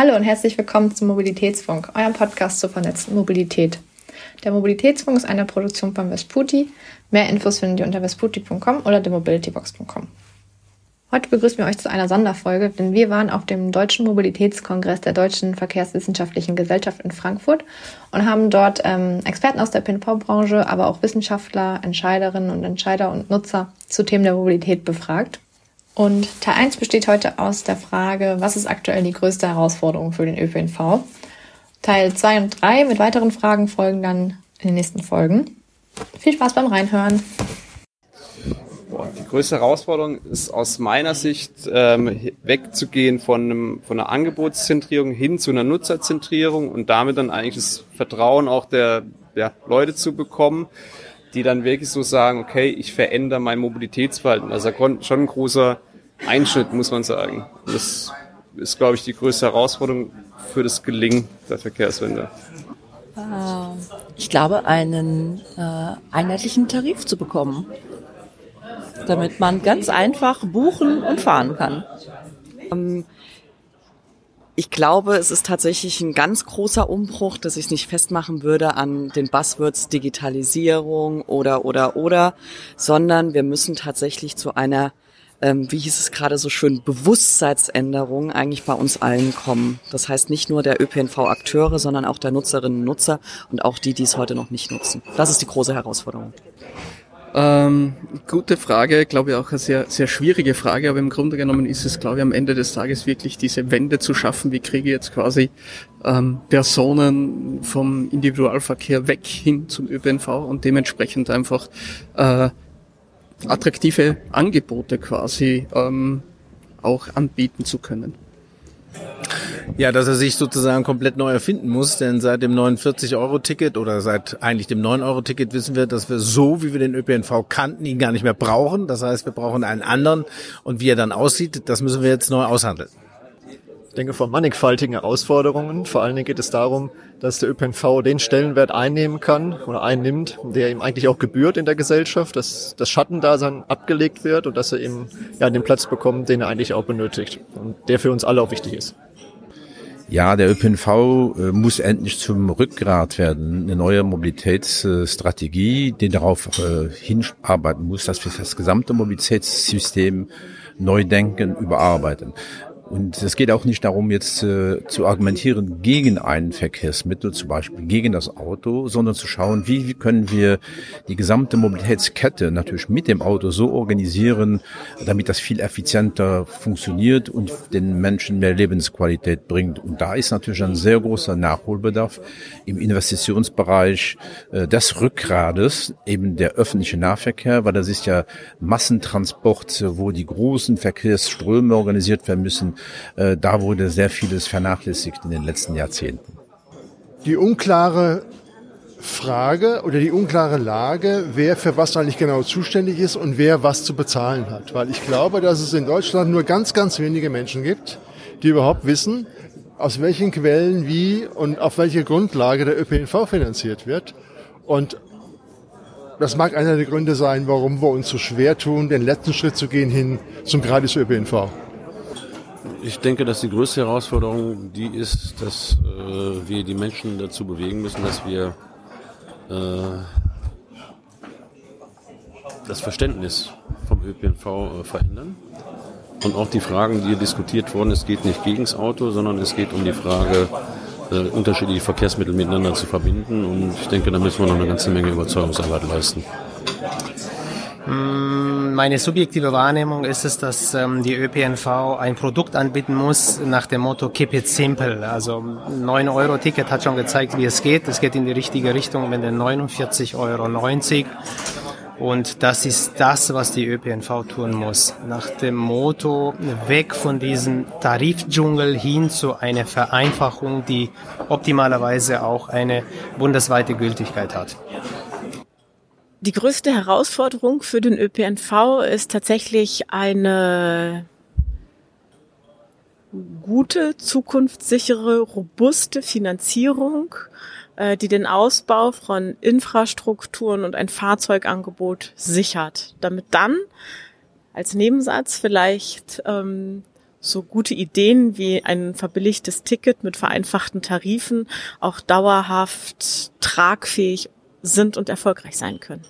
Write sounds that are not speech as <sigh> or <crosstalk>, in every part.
Hallo und herzlich willkommen zum Mobilitätsfunk, eurem Podcast zur vernetzten Mobilität. Der Mobilitätsfunk ist eine Produktion von Vesputi. Mehr Infos findet ihr unter vesputi.com oder demobilitybox.com. Heute begrüßen wir euch zu einer Sonderfolge, denn wir waren auf dem Deutschen Mobilitätskongress der Deutschen Verkehrswissenschaftlichen Gesellschaft in Frankfurt und haben dort ähm, Experten aus der PNV-Branche, aber auch Wissenschaftler, Entscheiderinnen und Entscheider und Nutzer zu Themen der Mobilität befragt. Und Teil 1 besteht heute aus der Frage, was ist aktuell die größte Herausforderung für den ÖPNV? Teil 2 und 3 mit weiteren Fragen folgen dann in den nächsten Folgen. Viel Spaß beim Reinhören. Die größte Herausforderung ist aus meiner Sicht ähm, wegzugehen von, einem, von einer Angebotszentrierung hin zu einer Nutzerzentrierung und damit dann eigentlich das Vertrauen auch der, der Leute zu bekommen, die dann wirklich so sagen, okay, ich verändere mein Mobilitätsverhalten. Also schon ein großer Einschnitt, muss man sagen. Das ist, glaube ich, die größte Herausforderung für das Gelingen der Verkehrswende. Ah, ich glaube, einen äh, einheitlichen Tarif zu bekommen, damit man ganz einfach buchen und fahren kann. Ich glaube, es ist tatsächlich ein ganz großer Umbruch, dass ich es nicht festmachen würde an den Buzzwords Digitalisierung oder oder oder, sondern wir müssen tatsächlich zu einer ähm, wie hieß es gerade so schön, Bewusstseinsänderung eigentlich bei uns allen kommen. Das heißt nicht nur der ÖPNV-Akteure, sondern auch der Nutzerinnen und Nutzer und auch die, die es heute noch nicht nutzen. Das ist die große Herausforderung. Ähm, gute Frage, glaube ich auch eine sehr, sehr schwierige Frage, aber im Grunde genommen ist es, glaube ich, am Ende des Tages wirklich diese Wende zu schaffen. Wie kriege ich jetzt quasi ähm, Personen vom Individualverkehr weg hin zum ÖPNV und dementsprechend einfach äh, attraktive Angebote quasi ähm, auch anbieten zu können. Ja, dass er sich sozusagen komplett neu erfinden muss, denn seit dem 49-Euro-Ticket oder seit eigentlich dem 9-Euro-Ticket wissen wir, dass wir so, wie wir den ÖPNV kannten, ihn gar nicht mehr brauchen. Das heißt, wir brauchen einen anderen und wie er dann aussieht, das müssen wir jetzt neu aushandeln. Ich denke, von mannigfaltigen Herausforderungen. Vor allen Dingen geht es darum, dass der ÖPNV den Stellenwert einnehmen kann oder einnimmt, der ihm eigentlich auch gebührt in der Gesellschaft, dass das Schattendasein abgelegt wird und dass er eben ja, den Platz bekommt, den er eigentlich auch benötigt und der für uns alle auch wichtig ist. Ja, der ÖPNV äh, muss endlich zum Rückgrat werden. Eine neue Mobilitätsstrategie, die darauf äh, hinarbeiten muss, dass wir das gesamte Mobilitätssystem neu denken, überarbeiten. Und es geht auch nicht darum, jetzt äh, zu argumentieren gegen ein Verkehrsmittel, zum Beispiel gegen das Auto, sondern zu schauen, wie, wie können wir die gesamte Mobilitätskette natürlich mit dem Auto so organisieren, damit das viel effizienter funktioniert und den Menschen mehr Lebensqualität bringt. Und da ist natürlich ein sehr großer Nachholbedarf im Investitionsbereich äh, des Rückgrades, eben der öffentliche Nahverkehr, weil das ist ja Massentransport, wo die großen Verkehrsströme organisiert werden müssen äh, da wurde sehr vieles vernachlässigt in den letzten Jahrzehnten. Die unklare Frage oder die unklare Lage, wer für was eigentlich genau zuständig ist und wer was zu bezahlen hat. Weil ich glaube, dass es in Deutschland nur ganz, ganz wenige Menschen gibt, die überhaupt wissen, aus welchen Quellen wie und auf welche Grundlage der ÖPNV finanziert wird. Und das mag einer der Gründe sein, warum wir uns so schwer tun, den letzten Schritt zu gehen hin zum gratis ÖPNV. Ich denke, dass die größte Herausforderung die ist, dass äh, wir die Menschen dazu bewegen müssen, dass wir äh, das Verständnis vom ÖPNV äh, verändern. Und auch die Fragen, die hier diskutiert wurden, es geht nicht gegen das Auto, sondern es geht um die Frage, äh, unterschiedliche Verkehrsmittel miteinander zu verbinden. Und ich denke, da müssen wir noch eine ganze Menge Überzeugungsarbeit leisten. Mm, meine subjektive Wahrnehmung ist es, dass ähm, die ÖPNV ein Produkt anbieten muss nach dem Motto Keep it simple. Also 9-Euro-Ticket hat schon gezeigt, wie es geht. Es geht in die richtige Richtung mit den 49,90 Euro. Und das ist das, was die ÖPNV tun muss. Nach dem Motto weg von diesem Tarifdschungel hin zu einer Vereinfachung, die optimalerweise auch eine bundesweite Gültigkeit hat. Die größte Herausforderung für den ÖPNV ist tatsächlich eine gute, zukunftssichere, robuste Finanzierung, äh, die den Ausbau von Infrastrukturen und ein Fahrzeugangebot sichert, damit dann als Nebensatz vielleicht ähm, so gute Ideen wie ein verbilligtes Ticket mit vereinfachten Tarifen auch dauerhaft tragfähig sind und erfolgreich sein können.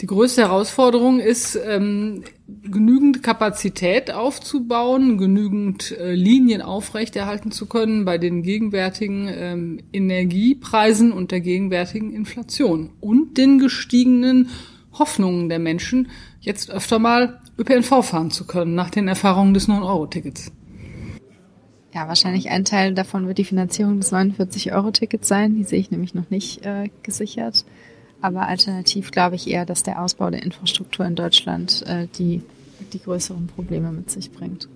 Die größte Herausforderung ist, ähm, genügend Kapazität aufzubauen, genügend äh, Linien aufrechterhalten zu können bei den gegenwärtigen ähm, Energiepreisen und der gegenwärtigen Inflation und den gestiegenen Hoffnungen der Menschen, jetzt öfter mal ÖPNV fahren zu können, nach den Erfahrungen des 9-Euro-Tickets. Ja, wahrscheinlich ein Teil davon wird die Finanzierung des 49-Euro-Tickets sein. Die sehe ich nämlich noch nicht äh, gesichert. Aber alternativ glaube ich eher, dass der Ausbau der Infrastruktur in Deutschland äh, die, die größeren Probleme mit sich bringt.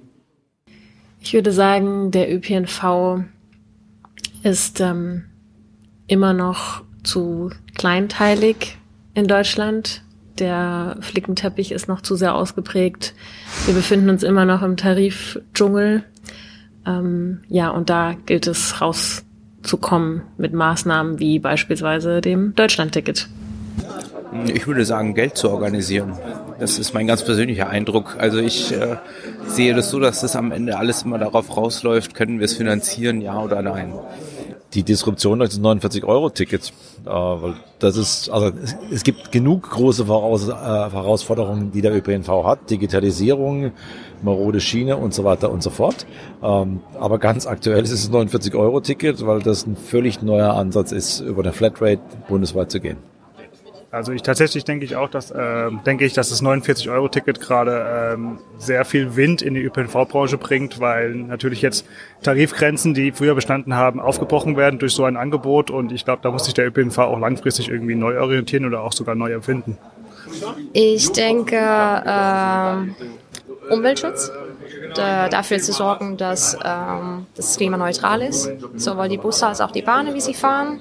Ich würde sagen, der ÖPNV ist ähm, immer noch zu kleinteilig in Deutschland. Der Flickenteppich ist noch zu sehr ausgeprägt. Wir befinden uns immer noch im Tarifdschungel. Ähm, ja, und da gilt es rauszukommen mit Maßnahmen wie beispielsweise dem Deutschlandticket. Ich würde sagen, Geld zu organisieren. Das ist mein ganz persönlicher Eindruck. Also ich äh, sehe das so, dass das am Ende alles immer darauf rausläuft, können wir es finanzieren, ja oder nein. Die Disruption durch das 49-Euro-Ticket, äh, das ist, also es, es gibt genug große Voraus, äh, Herausforderungen, die der ÖPNV hat. Digitalisierung, marode Schiene und so weiter und so fort. Ähm, aber ganz aktuell ist es das 49-Euro-Ticket, weil das ein völlig neuer Ansatz ist, über eine Flatrate bundesweit zu gehen. Also ich tatsächlich denke ich auch, dass äh, denke ich, dass das 49-Euro-Ticket gerade ähm, sehr viel Wind in die ÖPNV-Branche bringt, weil natürlich jetzt Tarifgrenzen, die früher bestanden haben, aufgebrochen werden durch so ein Angebot und ich glaube, da muss sich der ÖPNV auch langfristig irgendwie neu orientieren oder auch sogar neu erfinden. Ich denke äh, Umweltschutz. Da, dafür zu sorgen, dass ähm, das klimaneutral ist, sowohl die Busse als auch die Bahnen, wie sie fahren.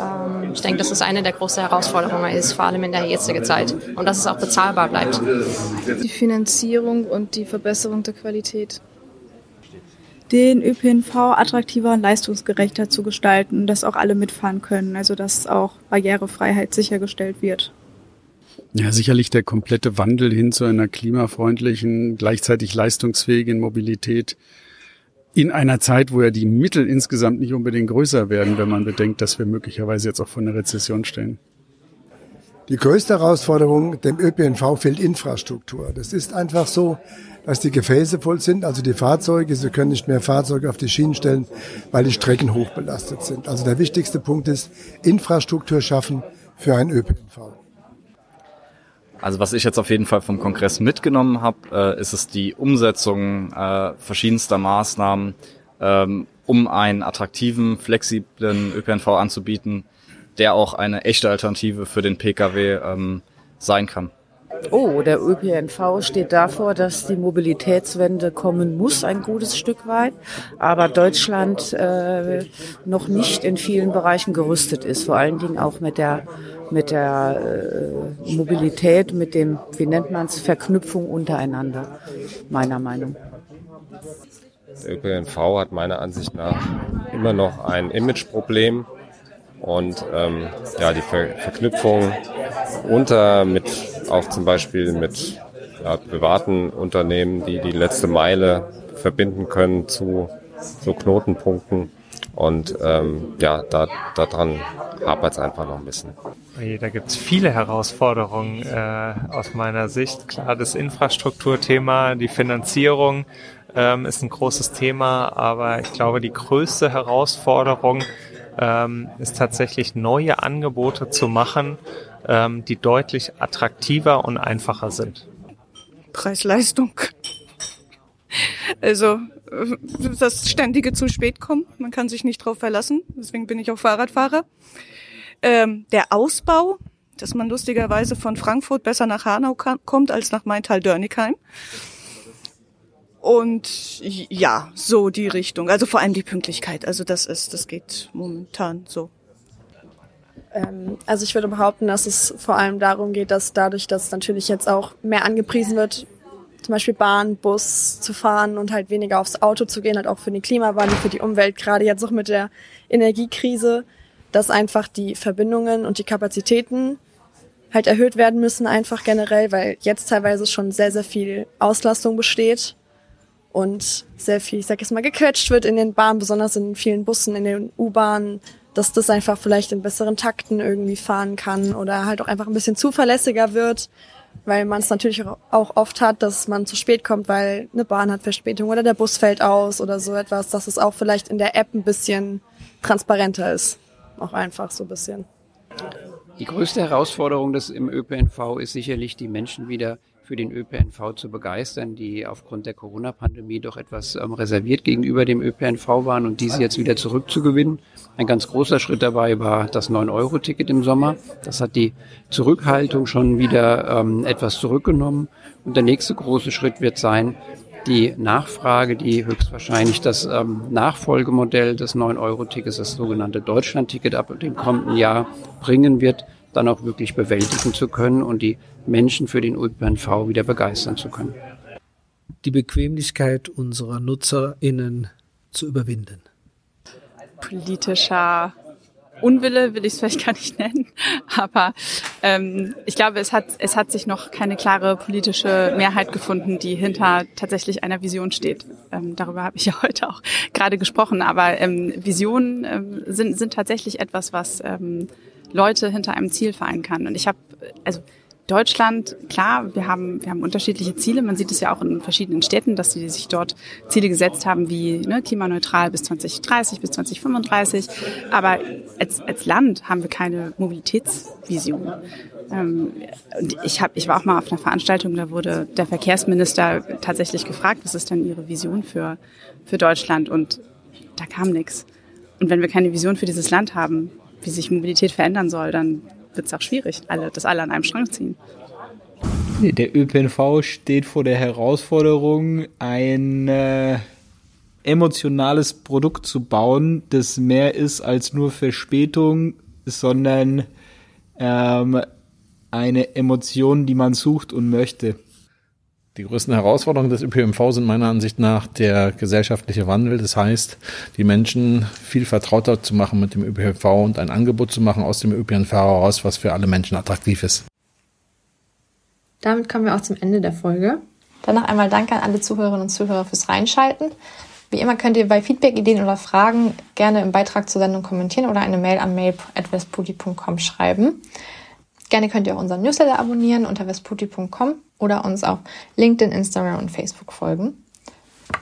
Ähm, ich denke, dass es eine der großen Herausforderungen ist, vor allem in der jetzigen Zeit. Und dass es auch bezahlbar bleibt. Die Finanzierung und die Verbesserung der Qualität. Den ÖPNV attraktiver und leistungsgerechter zu gestalten, dass auch alle mitfahren können, also dass auch Barrierefreiheit sichergestellt wird. Ja, sicherlich der komplette Wandel hin zu einer klimafreundlichen, gleichzeitig leistungsfähigen Mobilität in einer Zeit, wo ja die Mittel insgesamt nicht unbedingt größer werden, wenn man bedenkt, dass wir möglicherweise jetzt auch vor einer Rezession stehen. Die größte Herausforderung dem ÖPNV fehlt Infrastruktur. Das ist einfach so, dass die Gefäße voll sind, also die Fahrzeuge, sie können nicht mehr Fahrzeuge auf die Schienen stellen, weil die Strecken hochbelastet sind. Also der wichtigste Punkt ist Infrastruktur schaffen für ein ÖPNV. Also was ich jetzt auf jeden Fall vom Kongress mitgenommen habe, äh, ist es die Umsetzung äh, verschiedenster Maßnahmen, ähm, um einen attraktiven, flexiblen ÖPNV anzubieten, der auch eine echte Alternative für den Pkw ähm, sein kann. Oh, der ÖPNV steht davor, dass die Mobilitätswende kommen muss, ein gutes Stück weit, aber Deutschland äh, noch nicht in vielen Bereichen gerüstet ist, vor allen Dingen auch mit der mit der äh, Mobilität, mit dem, wie nennt man es, Verknüpfung untereinander, meiner Meinung. Der ÖPNV hat meiner Ansicht nach immer noch ein Imageproblem. Und ähm, ja, die Ver Verknüpfung unter mit auch zum Beispiel mit ja, privaten Unternehmen, die die letzte Meile verbinden können zu so Knotenpunkten. Und ähm, ja, da daran hapert es einfach noch ein bisschen. Da gibt es viele Herausforderungen äh, aus meiner Sicht. Klar, das Infrastrukturthema, die Finanzierung ähm, ist ein großes Thema, aber ich glaube, die größte Herausforderung ähm, ist tatsächlich neue Angebote zu machen, ähm, die deutlich attraktiver und einfacher sind. Preis-Leistung. Also das ständige zu spät kommen, man kann sich nicht drauf verlassen, deswegen bin ich auch Fahrradfahrer. Ähm, der Ausbau, dass man lustigerweise von Frankfurt besser nach Hanau kommt als nach Maintal-Dörnigheim. Und ja, so die Richtung. Also vor allem die Pünktlichkeit. Also das ist, das geht momentan so. Ähm, also ich würde behaupten, dass es vor allem darum geht, dass dadurch, dass natürlich jetzt auch mehr angepriesen wird, zum Beispiel Bahn, Bus zu fahren und halt weniger aufs Auto zu gehen, halt auch für den Klimawandel, für die Umwelt, gerade jetzt auch mit der Energiekrise, dass einfach die Verbindungen und die Kapazitäten halt erhöht werden müssen, einfach generell, weil jetzt teilweise schon sehr, sehr viel Auslastung besteht und sehr viel, ich sag jetzt mal, gequetscht wird in den Bahnen, besonders in vielen Bussen, in den U-Bahnen, dass das einfach vielleicht in besseren Takten irgendwie fahren kann oder halt auch einfach ein bisschen zuverlässiger wird, weil man es natürlich auch oft hat, dass man zu spät kommt, weil eine Bahn hat Verspätung oder der Bus fällt aus oder so etwas, dass es auch vielleicht in der App ein bisschen transparenter ist. Auch einfach so ein bisschen. Die größte Herausforderung des im ÖPNV ist sicherlich, die Menschen wieder für den ÖPNV zu begeistern, die aufgrund der Corona-Pandemie doch etwas ähm, reserviert gegenüber dem ÖPNV waren und diese jetzt wieder zurückzugewinnen. Ein ganz großer Schritt dabei war das 9-Euro-Ticket im Sommer. Das hat die Zurückhaltung schon wieder ähm, etwas zurückgenommen. Und der nächste große Schritt wird sein, die Nachfrage, die höchstwahrscheinlich das ähm, Nachfolgemodell des 9-Euro-Tickets, das sogenannte Deutschland-Ticket ab dem kommenden Jahr bringen wird, dann auch wirklich bewältigen zu können und die Menschen für den ÖPNV wieder begeistern zu können. Die Bequemlichkeit unserer NutzerInnen zu überwinden. Politischer Unwille will ich es vielleicht gar nicht nennen, aber ähm, ich glaube, es hat, es hat sich noch keine klare politische Mehrheit gefunden, die hinter tatsächlich einer Vision steht. Ähm, darüber habe ich ja <laughs> heute auch gerade gesprochen, aber ähm, Visionen ähm, sind, sind tatsächlich etwas, was ähm, Leute hinter einem Ziel vereinen kann. Und ich habe, also Deutschland, klar, wir haben, wir haben unterschiedliche Ziele. Man sieht es ja auch in verschiedenen Städten, dass sie sich dort Ziele gesetzt haben wie ne, klimaneutral bis 2030, bis 2035. Aber als, als Land haben wir keine Mobilitätsvision. Ähm, und ich, hab, ich war auch mal auf einer Veranstaltung, da wurde der Verkehrsminister tatsächlich gefragt, was ist denn Ihre Vision für, für Deutschland? Und da kam nichts. Und wenn wir keine Vision für dieses Land haben, wie sich Mobilität verändern soll, dann wird es auch schwierig, alle, dass alle an einem Strang ziehen. Der ÖPNV steht vor der Herausforderung, ein äh, emotionales Produkt zu bauen, das mehr ist als nur Verspätung, sondern ähm, eine Emotion, die man sucht und möchte. Die größten Herausforderungen des ÖPNV sind meiner Ansicht nach der gesellschaftliche Wandel. Das heißt, die Menschen viel vertrauter zu machen mit dem ÖPNV und ein Angebot zu machen aus dem ÖPNV heraus, was für alle Menschen attraktiv ist. Damit kommen wir auch zum Ende der Folge. Danach einmal Danke an alle Zuhörerinnen und Zuhörer fürs Reinschalten. Wie immer könnt ihr bei Feedback, Ideen oder Fragen gerne im Beitrag zur Sendung kommentieren oder eine Mail an mail.westputi.com schreiben. Gerne könnt ihr auch unseren Newsletter abonnieren unter vesputi.com oder uns auf LinkedIn, Instagram und Facebook folgen.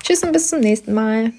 Tschüss und bis zum nächsten Mal.